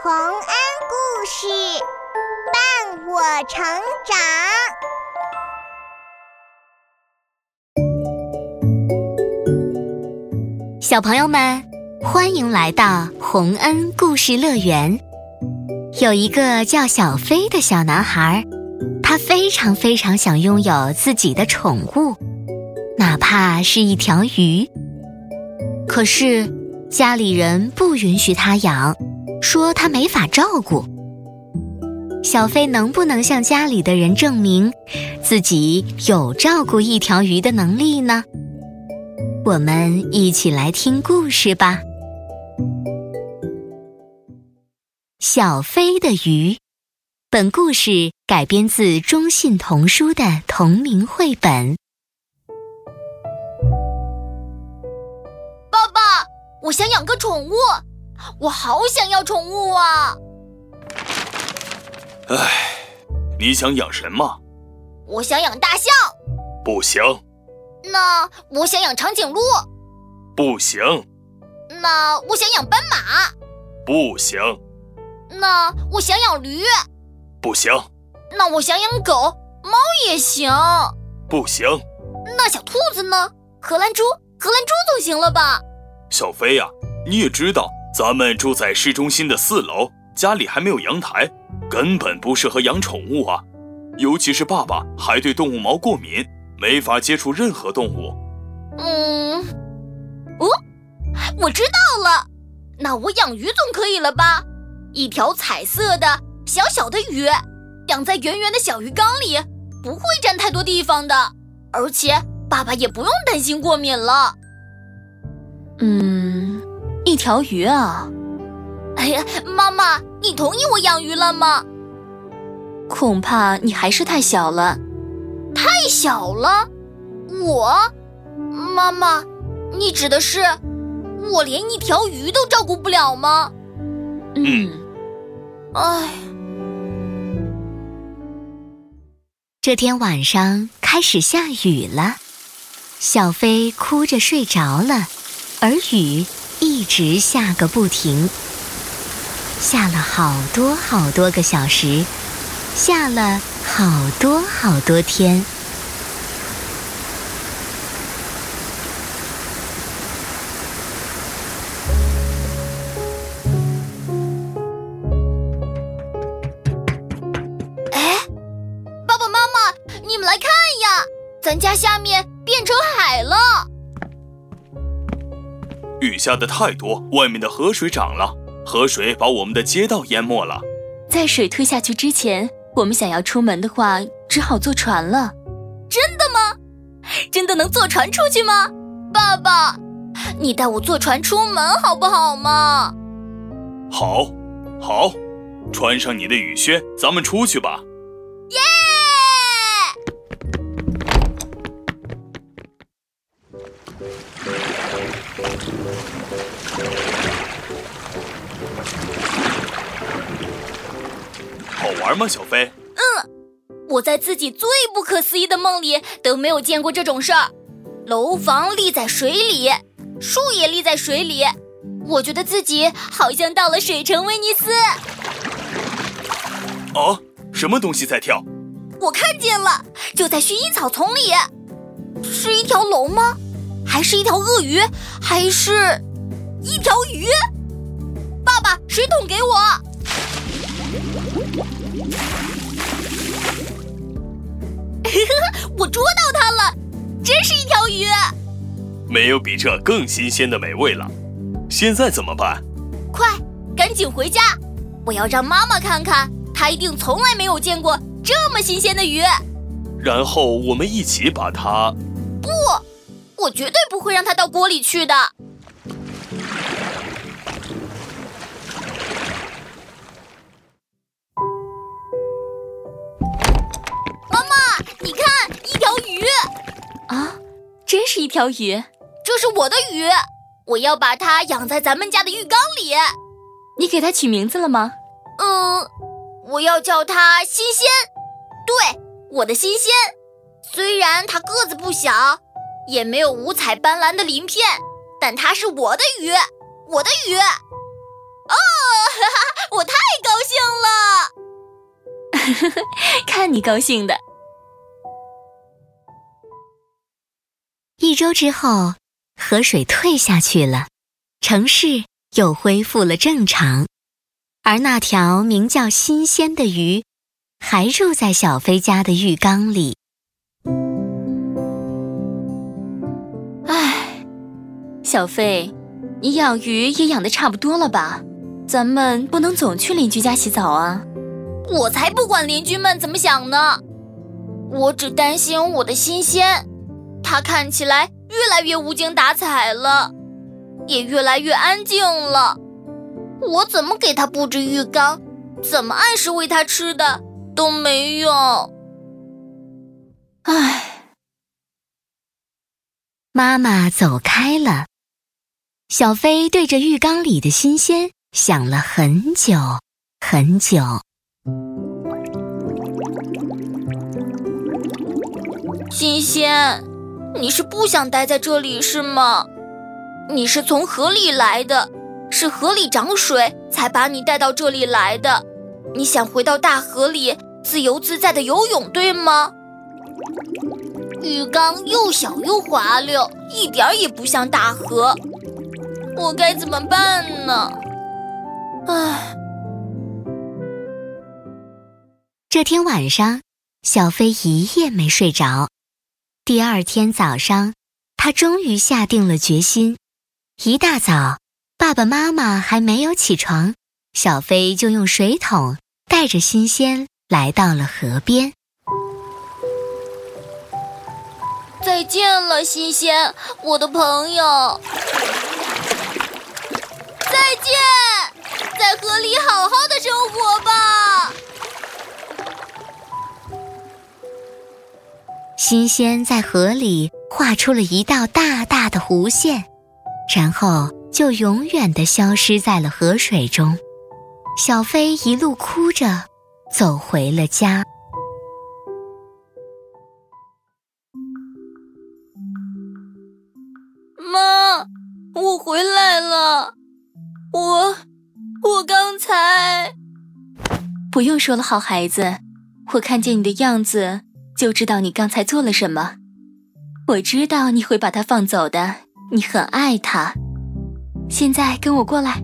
洪恩故事伴我成长，小朋友们，欢迎来到洪恩故事乐园。有一个叫小飞的小男孩，他非常非常想拥有自己的宠物，哪怕是一条鱼。可是家里人不允许他养。说他没法照顾小飞，能不能向家里的人证明自己有照顾一条鱼的能力呢？我们一起来听故事吧。小飞的鱼，本故事改编自中信童书的同名绘本。爸爸，我想养个宠物。我好想要宠物啊！唉，你想养什么？我想养大象。不行。那我想养长颈鹿。不行。那我想养斑马。不行。那我想养驴。不行。那我想养狗，猫也行。不行。那小兔子呢？荷兰猪，荷兰猪总行了吧？小飞呀，你也知道。咱们住在市中心的四楼，家里还没有阳台，根本不适合养宠物啊！尤其是爸爸还对动物毛过敏，没法接触任何动物。嗯，哦，我知道了，那我养鱼总可以了吧？一条彩色的小小的鱼，养在圆圆的小鱼缸里，不会占太多地方的，而且爸爸也不用担心过敏了。嗯。一条鱼啊！哎呀，妈妈，你同意我养鱼了吗？恐怕你还是太小了。太小了？我，妈妈，你指的是我连一条鱼都照顾不了吗？嗯。哎。这天晚上开始下雨了，小飞哭着睡着了，而雨。一直下个不停，下了好多好多个小时，下了好多好多天。哎，爸爸妈妈，你们来看呀，咱家下面变成海了。雨下的太多，外面的河水涨了，河水把我们的街道淹没了。在水退下去之前，我们想要出门的话，只好坐船了。真的吗？真的能坐船出去吗？爸爸，你带我坐船出门好不好嘛？好，好，穿上你的雨靴，咱们出去吧。吗，小飞？嗯，我在自己最不可思议的梦里都没有见过这种事儿。楼房立在水里，树也立在水里，我觉得自己好像到了水城威尼斯。哦，什么东西在跳？我看见了，就在薰衣草丛里。是一条龙吗？还是一条鳄鱼？还是一条鱼？爸爸，水桶给我！我捉到它了，真是一条鱼！没有比这更新鲜的美味了。现在怎么办？快，赶紧回家！我要让妈妈看看，她一定从来没有见过这么新鲜的鱼。然后我们一起把它……不。我绝对不会让它到锅里去的。一条鱼！这是我的鱼，我要把它养在咱们家的浴缸里。你给它取名字了吗？嗯，我要叫它新鲜。对，我的新鲜。虽然它个子不小。也没有五彩斑斓的鳞片，但它是我的鱼，我的鱼。哦，哈哈，我太高兴了 看你高兴的。周之后，河水退下去了，城市又恢复了正常，而那条名叫新鲜的鱼，还住在小飞家的浴缸里。唉，小飞，你养鱼也养的差不多了吧？咱们不能总去邻居家洗澡啊！我才不管邻居们怎么想呢，我只担心我的新鲜，它看起来越来越无精打采了，也越来越安静了。我怎么给它布置浴缸，怎么按时喂它吃的都没用。唉，妈妈走开了，小飞对着浴缸里的新鲜。想了很久，很久。新鲜，你是不想待在这里是吗？你是从河里来的，是河里涨水才把你带到这里来的。你想回到大河里自由自在的游泳，对吗？浴缸又小又滑溜，一点也不像大河。我该怎么办呢？唉，这天晚上，小飞一夜没睡着。第二天早上，他终于下定了决心。一大早，爸爸妈妈还没有起床，小飞就用水桶带着新鲜来到了河边。再见了，新鲜，我的朋友。再见。在河里好好的生活吧。新鲜在河里画出了一道大大的弧线，然后就永远的消失在了河水中。小飞一路哭着走回了家。妈，我回来了，我。我刚才不用说了，好孩子，我看见你的样子就知道你刚才做了什么。我知道你会把它放走的，你很爱它。现在跟我过来。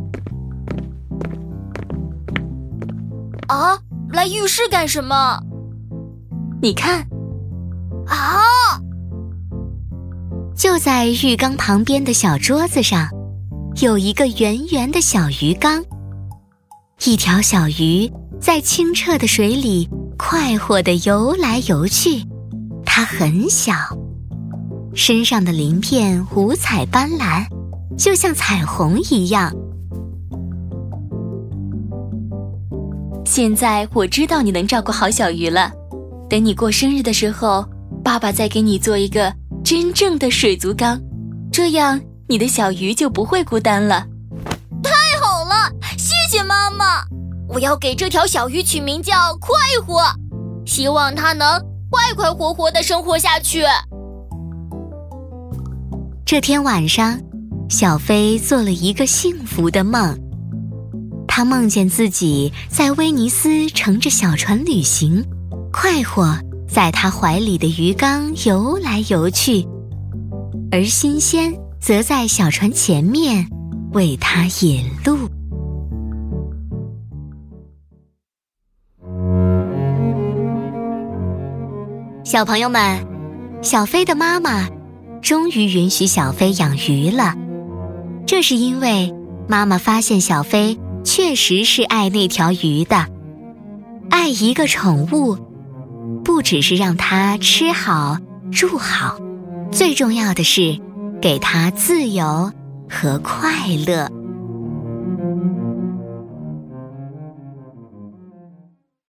啊，来浴室干什么？你看，啊，就在浴缸旁边的小桌子上，有一个圆圆的小鱼缸。一条小鱼在清澈的水里快活地游来游去，它很小，身上的鳞片五彩斑斓，就像彩虹一样。现在我知道你能照顾好小鱼了，等你过生日的时候，爸爸再给你做一个真正的水族缸，这样你的小鱼就不会孤单了。太好了。谢谢妈妈，我要给这条小鱼取名叫快活，希望它能快快活活的生活下去。这天晚上，小飞做了一个幸福的梦，他梦见自己在威尼斯乘着小船旅行，快活在他怀里的鱼缸游来游去，而新鲜则在小船前面为他引路。小朋友们，小飞的妈妈终于允许小飞养鱼了。这是因为妈妈发现小飞确实是爱那条鱼的。爱一个宠物，不只是让它吃好住好，最重要的是给它自由和快乐。